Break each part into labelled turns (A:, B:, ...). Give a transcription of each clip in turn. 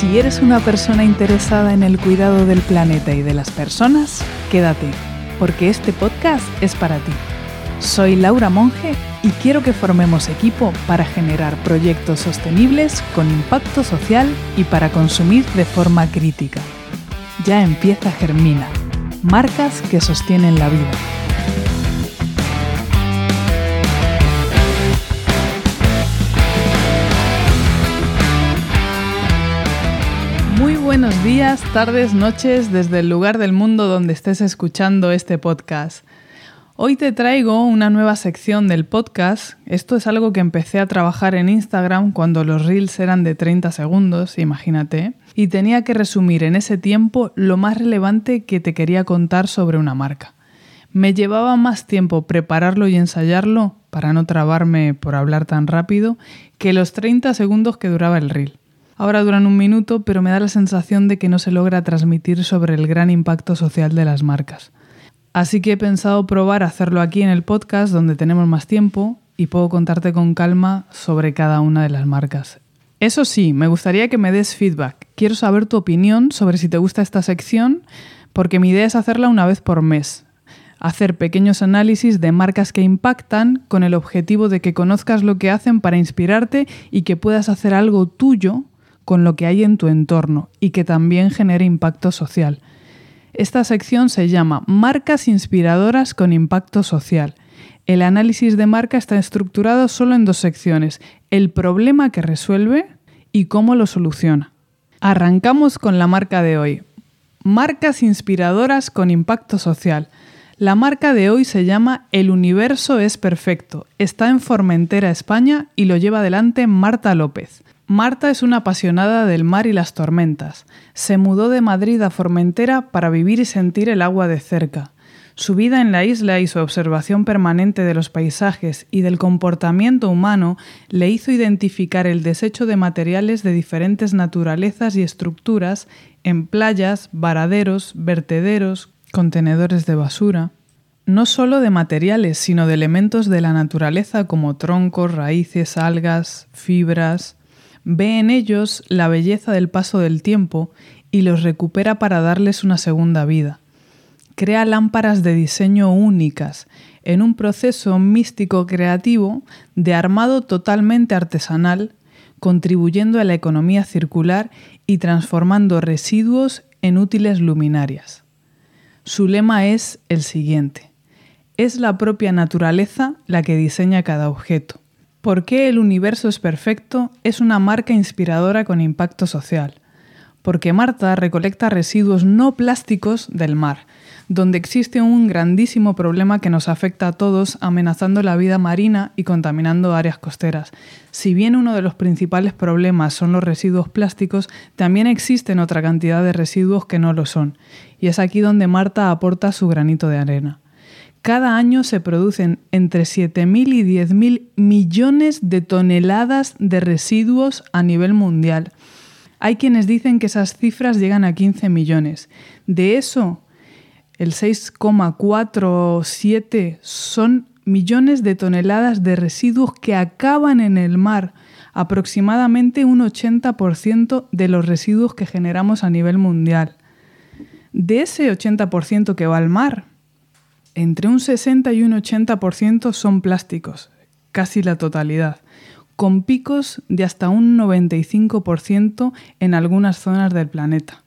A: Si eres una persona interesada en el cuidado del planeta y de las personas, quédate, porque este podcast es para ti. Soy Laura Monge y quiero que formemos equipo para generar proyectos sostenibles con impacto social y para consumir de forma crítica. Ya empieza Germina, marcas que sostienen la vida. Buenos días, tardes, noches desde el lugar del mundo donde estés escuchando este podcast. Hoy te traigo una nueva sección del podcast. Esto es algo que empecé a trabajar en Instagram cuando los reels eran de 30 segundos, imagínate, y tenía que resumir en ese tiempo lo más relevante que te quería contar sobre una marca. Me llevaba más tiempo prepararlo y ensayarlo, para no trabarme por hablar tan rápido, que los 30 segundos que duraba el reel. Ahora duran un minuto, pero me da la sensación de que no se logra transmitir sobre el gran impacto social de las marcas. Así que he pensado probar hacerlo aquí en el podcast donde tenemos más tiempo y puedo contarte con calma sobre cada una de las marcas. Eso sí, me gustaría que me des feedback. Quiero saber tu opinión sobre si te gusta esta sección, porque mi idea es hacerla una vez por mes. Hacer pequeños análisis de marcas que impactan con el objetivo de que conozcas lo que hacen para inspirarte y que puedas hacer algo tuyo con lo que hay en tu entorno y que también genere impacto social. Esta sección se llama Marcas inspiradoras con impacto social. El análisis de marca está estructurado solo en dos secciones, el problema que resuelve y cómo lo soluciona. Arrancamos con la marca de hoy. Marcas inspiradoras con impacto social. La marca de hoy se llama El Universo es Perfecto. Está en Formentera, España y lo lleva adelante Marta López. Marta es una apasionada del mar y las tormentas. Se mudó de Madrid a Formentera para vivir y sentir el agua de cerca. Su vida en la isla y su observación permanente de los paisajes y del comportamiento humano le hizo identificar el desecho de materiales de diferentes naturalezas y estructuras en playas, varaderos, vertederos, contenedores de basura. No solo de materiales, sino de elementos de la naturaleza como troncos, raíces, algas, fibras, ve en ellos la belleza del paso del tiempo y los recupera para darles una segunda vida. Crea lámparas de diseño únicas en un proceso místico creativo de armado totalmente artesanal, contribuyendo a la economía circular y transformando residuos en útiles luminarias. Su lema es el siguiente. Es la propia naturaleza la que diseña cada objeto. ¿Por qué el universo es perfecto? Es una marca inspiradora con impacto social. Porque Marta recolecta residuos no plásticos del mar, donde existe un grandísimo problema que nos afecta a todos, amenazando la vida marina y contaminando áreas costeras. Si bien uno de los principales problemas son los residuos plásticos, también existen otra cantidad de residuos que no lo son, y es aquí donde Marta aporta su granito de arena. Cada año se producen entre 7.000 y 10.000 millones de toneladas de residuos a nivel mundial. Hay quienes dicen que esas cifras llegan a 15 millones. De eso, el 6,47 son millones de toneladas de residuos que acaban en el mar, aproximadamente un 80% de los residuos que generamos a nivel mundial. De ese 80% que va al mar, entre un 60 y un 80% son plásticos, casi la totalidad, con picos de hasta un 95% en algunas zonas del planeta.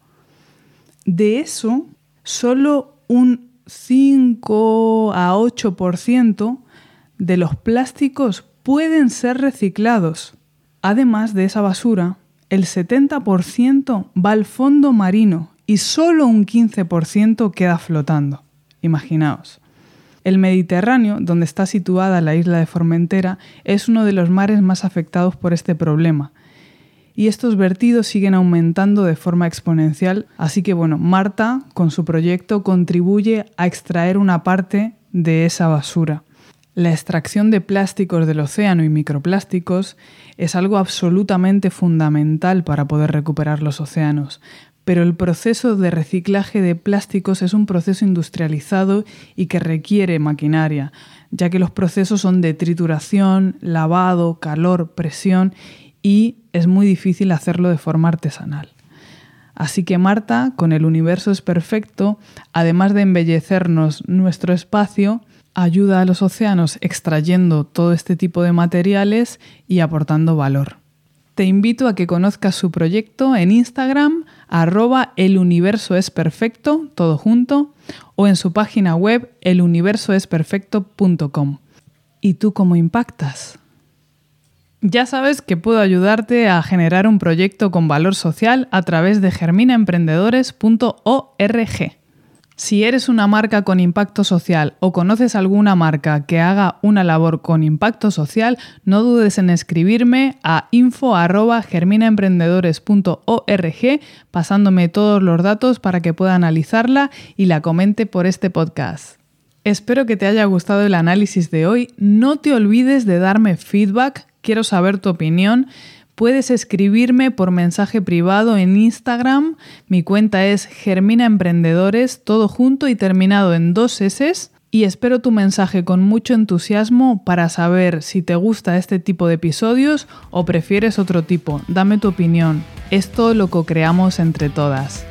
A: De eso, solo un 5 a 8% de los plásticos pueden ser reciclados. Además de esa basura, el 70% va al fondo marino y solo un 15% queda flotando. Imaginaos. El Mediterráneo, donde está situada la isla de Formentera, es uno de los mares más afectados por este problema. Y estos vertidos siguen aumentando de forma exponencial, así que bueno, Marta con su proyecto contribuye a extraer una parte de esa basura. La extracción de plásticos del océano y microplásticos es algo absolutamente fundamental para poder recuperar los océanos, pero el proceso de reciclaje de plásticos es un proceso industrializado y que requiere maquinaria, ya que los procesos son de trituración, lavado, calor, presión y es muy difícil hacerlo de forma artesanal. Así que Marta, con el universo es perfecto, además de embellecernos nuestro espacio, ayuda a los océanos extrayendo todo este tipo de materiales y aportando valor. Te invito a que conozcas su proyecto en Instagram, arroba el todo junto, o en su página web eluniversoesperfecto.com. ¿Y tú cómo impactas? Ya sabes que puedo ayudarte a generar un proyecto con valor social a través de germinaemprendedores.org. Si eres una marca con impacto social o conoces alguna marca que haga una labor con impacto social, no dudes en escribirme a info@germinaemprendedores.org pasándome todos los datos para que pueda analizarla y la comente por este podcast. Espero que te haya gustado el análisis de hoy. No te olvides de darme feedback, quiero saber tu opinión. Puedes escribirme por mensaje privado en Instagram. Mi cuenta es Germina Emprendedores, todo junto y terminado en dos S. Y espero tu mensaje con mucho entusiasmo para saber si te gusta este tipo de episodios o prefieres otro tipo. Dame tu opinión. Esto lo co-creamos entre todas.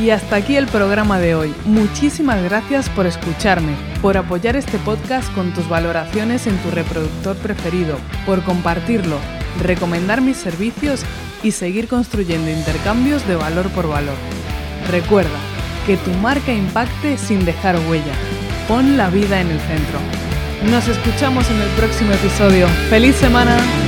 A: Y hasta aquí el programa de hoy. Muchísimas gracias por escucharme, por apoyar este podcast con tus valoraciones en tu reproductor preferido, por compartirlo, recomendar mis servicios y seguir construyendo intercambios de valor por valor. Recuerda, que tu marca impacte sin dejar huella. Pon la vida en el centro. Nos escuchamos en el próximo episodio. ¡Feliz semana!